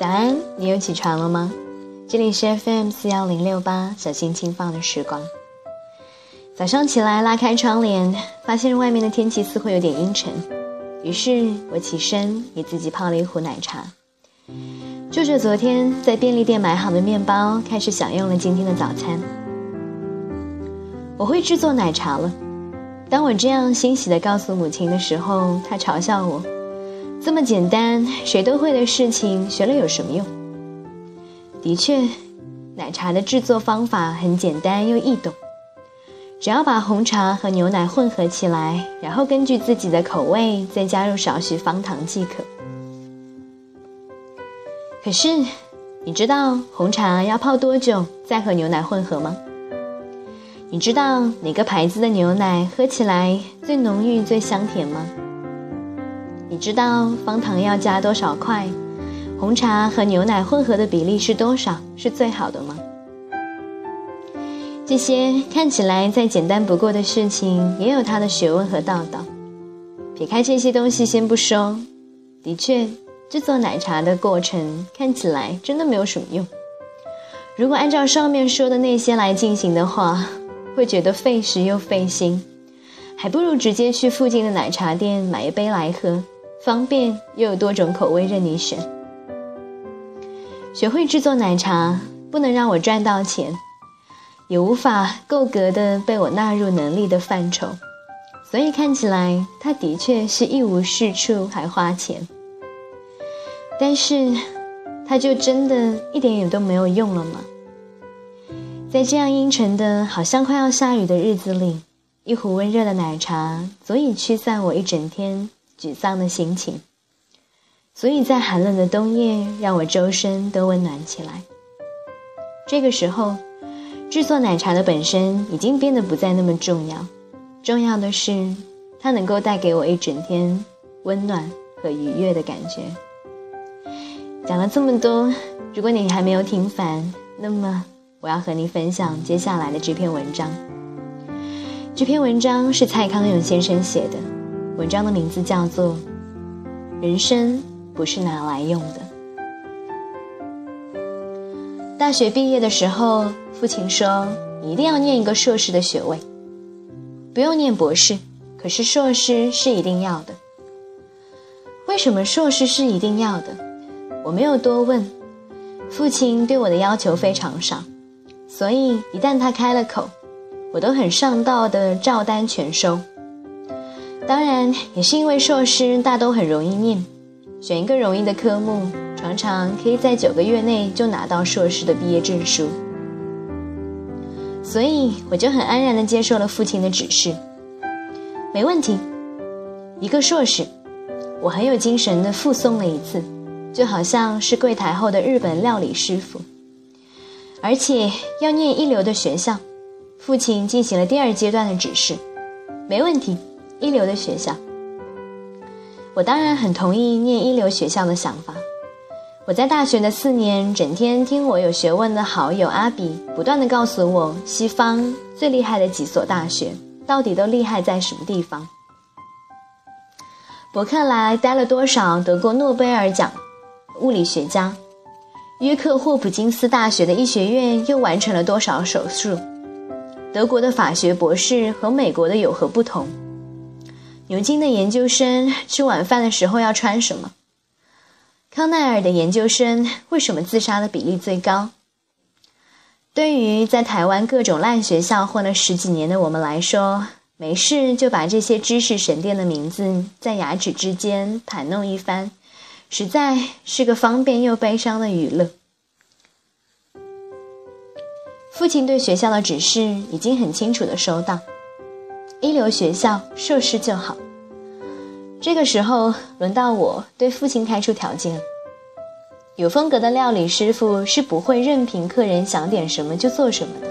早安，你又起床了吗？这里是 FM 四幺零六八，小心轻放的时光。早上起来拉开窗帘，发现外面的天气似乎有点阴沉，于是我起身给自己泡了一壶奶茶，就着昨天在便利店买好的面包，开始享用了今天的早餐。我会制作奶茶了。当我这样欣喜地告诉母亲的时候，她嘲笑我。这么简单，谁都会的事情，学了有什么用？的确，奶茶的制作方法很简单又易懂，只要把红茶和牛奶混合起来，然后根据自己的口味再加入少许方糖即可。可是，你知道红茶要泡多久再和牛奶混合吗？你知道哪个牌子的牛奶喝起来最浓郁、最香甜吗？你知道方糖要加多少块？红茶和牛奶混合的比例是多少是最好的吗？这些看起来再简单不过的事情，也有它的学问和道道。撇开这些东西先不说，的确，制作奶茶的过程看起来真的没有什么用。如果按照上面说的那些来进行的话，会觉得费时又费心，还不如直接去附近的奶茶店买一杯来喝。方便又有多种口味任你选。学会制作奶茶不能让我赚到钱，也无法够格的被我纳入能力的范畴，所以看起来它的确是一无是处还花钱。但是，它就真的一点也都没有用了吗？在这样阴沉的好像快要下雨的日子里，一壶温热的奶茶足以驱散我一整天。沮丧的心情，所以在寒冷的冬夜，让我周身都温暖起来。这个时候，制作奶茶的本身已经变得不再那么重要，重要的是，它能够带给我一整天温暖和愉悦的感觉。讲了这么多，如果你还没有听烦，那么我要和你分享接下来的这篇文章。这篇文章是蔡康永先生写的。文章的名字叫做《人生不是拿来用的》。大学毕业的时候，父亲说：“一定要念一个硕士的学位，不用念博士，可是硕士是一定要的。”为什么硕士是一定要的？我没有多问。父亲对我的要求非常少，所以一旦他开了口，我都很上道的照单全收。当然，也是因为硕士大都很容易念，选一个容易的科目，常常可以在九个月内就拿到硕士的毕业证书。所以我就很安然地接受了父亲的指示，没问题，一个硕士，我很有精神地附送了一次，就好像是柜台后的日本料理师傅，而且要念一流的学校。父亲进行了第二阶段的指示，没问题。一流的学校，我当然很同意念一流学校的想法。我在大学的四年，整天听我有学问的好友阿比不断的告诉我，西方最厉害的几所大学到底都厉害在什么地方。伯克莱待了多少得过诺贝尔奖物理学家？约克霍普金斯大学的医学院又完成了多少手术？德国的法学博士和美国的有何不同？牛津的研究生吃晚饭的时候要穿什么？康奈尔的研究生为什么自杀的比例最高？对于在台湾各种烂学校混了十几年的我们来说，没事就把这些知识神殿的名字在牙齿之间盘弄一番，实在是个方便又悲伤的娱乐。父亲对学校的指示已经很清楚的收到。一流学校硕士就好。这个时候轮到我对父亲开出条件。有风格的料理师傅是不会任凭客人想点什么就做什么的。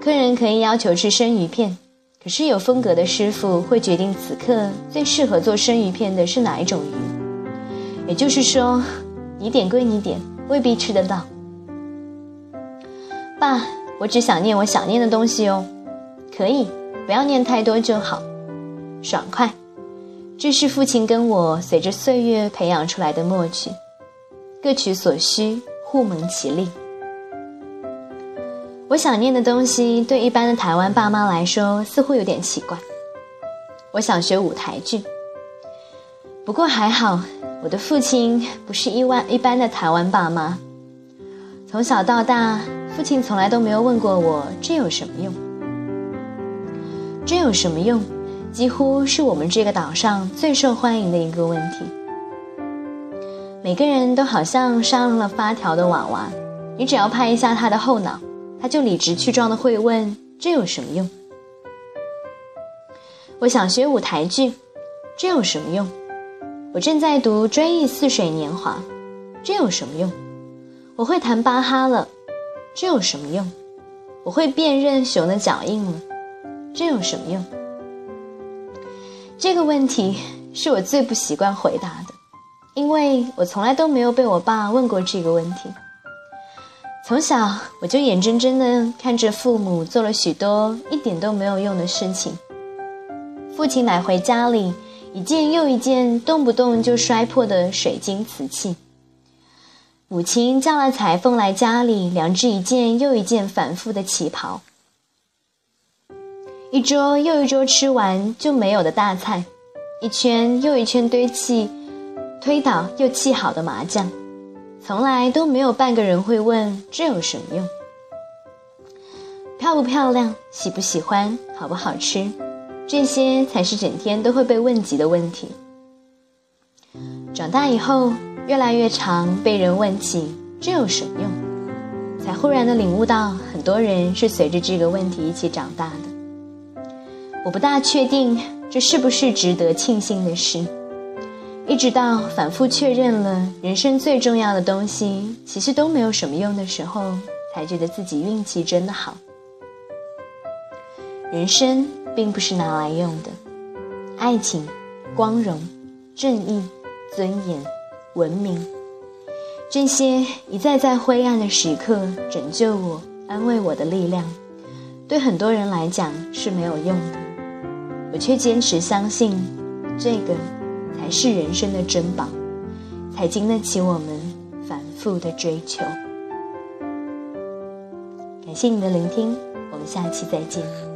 客人可以要求吃生鱼片，可是有风格的师傅会决定此刻最适合做生鱼片的是哪一种鱼。也就是说，你点归你点，未必吃得到。爸，我只想念我想念的东西哦。可以。不要念太多就好，爽快，这是父亲跟我随着岁月培养出来的默契。各取所需，互蒙其利。我想念的东西，对一般的台湾爸妈来说，似乎有点奇怪。我想学舞台剧，不过还好，我的父亲不是一万一般的台湾爸妈。从小到大，父亲从来都没有问过我这有什么用。这有什么用？几乎是我们这个岛上最受欢迎的一个问题。每个人都好像上了发条的娃娃，你只要拍一下他的后脑，他就理直气壮的会问：“这有什么用？”我想学舞台剧，这有什么用？我正在读《追忆似水年华》，这有什么用？我会弹巴哈了，这有什么用？我会辨认熊的脚印了，这有什么用？这个问题是我最不习惯回答的，因为我从来都没有被我爸问过这个问题。从小我就眼睁睁的看着父母做了许多一点都没有用的事情。父亲买回家里一件又一件动不动就摔破的水晶瓷器，母亲叫了裁缝来家里量制一件又一件反复的旗袍。一桌又一桌吃完就没有的大菜，一圈又一圈堆砌、推倒又砌好的麻将，从来都没有半个人会问这有什么用？漂不漂亮？喜不喜欢？好不好吃？这些才是整天都会被问及的问题。长大以后，越来越常被人问起这有什么用？才忽然的领悟到，很多人是随着这个问题一起长大的。我不大确定这是不是值得庆幸的事，一直到反复确认了人生最重要的东西其实都没有什么用的时候，才觉得自己运气真的好。人生并不是拿来用的，爱情、光荣、正义、尊严、文明，这些一再在灰暗的时刻拯救我、安慰我的力量，对很多人来讲是没有用的。我却坚持相信，这个才是人生的珍宝，才经得起我们反复的追求。感谢你的聆听，我们下期再见。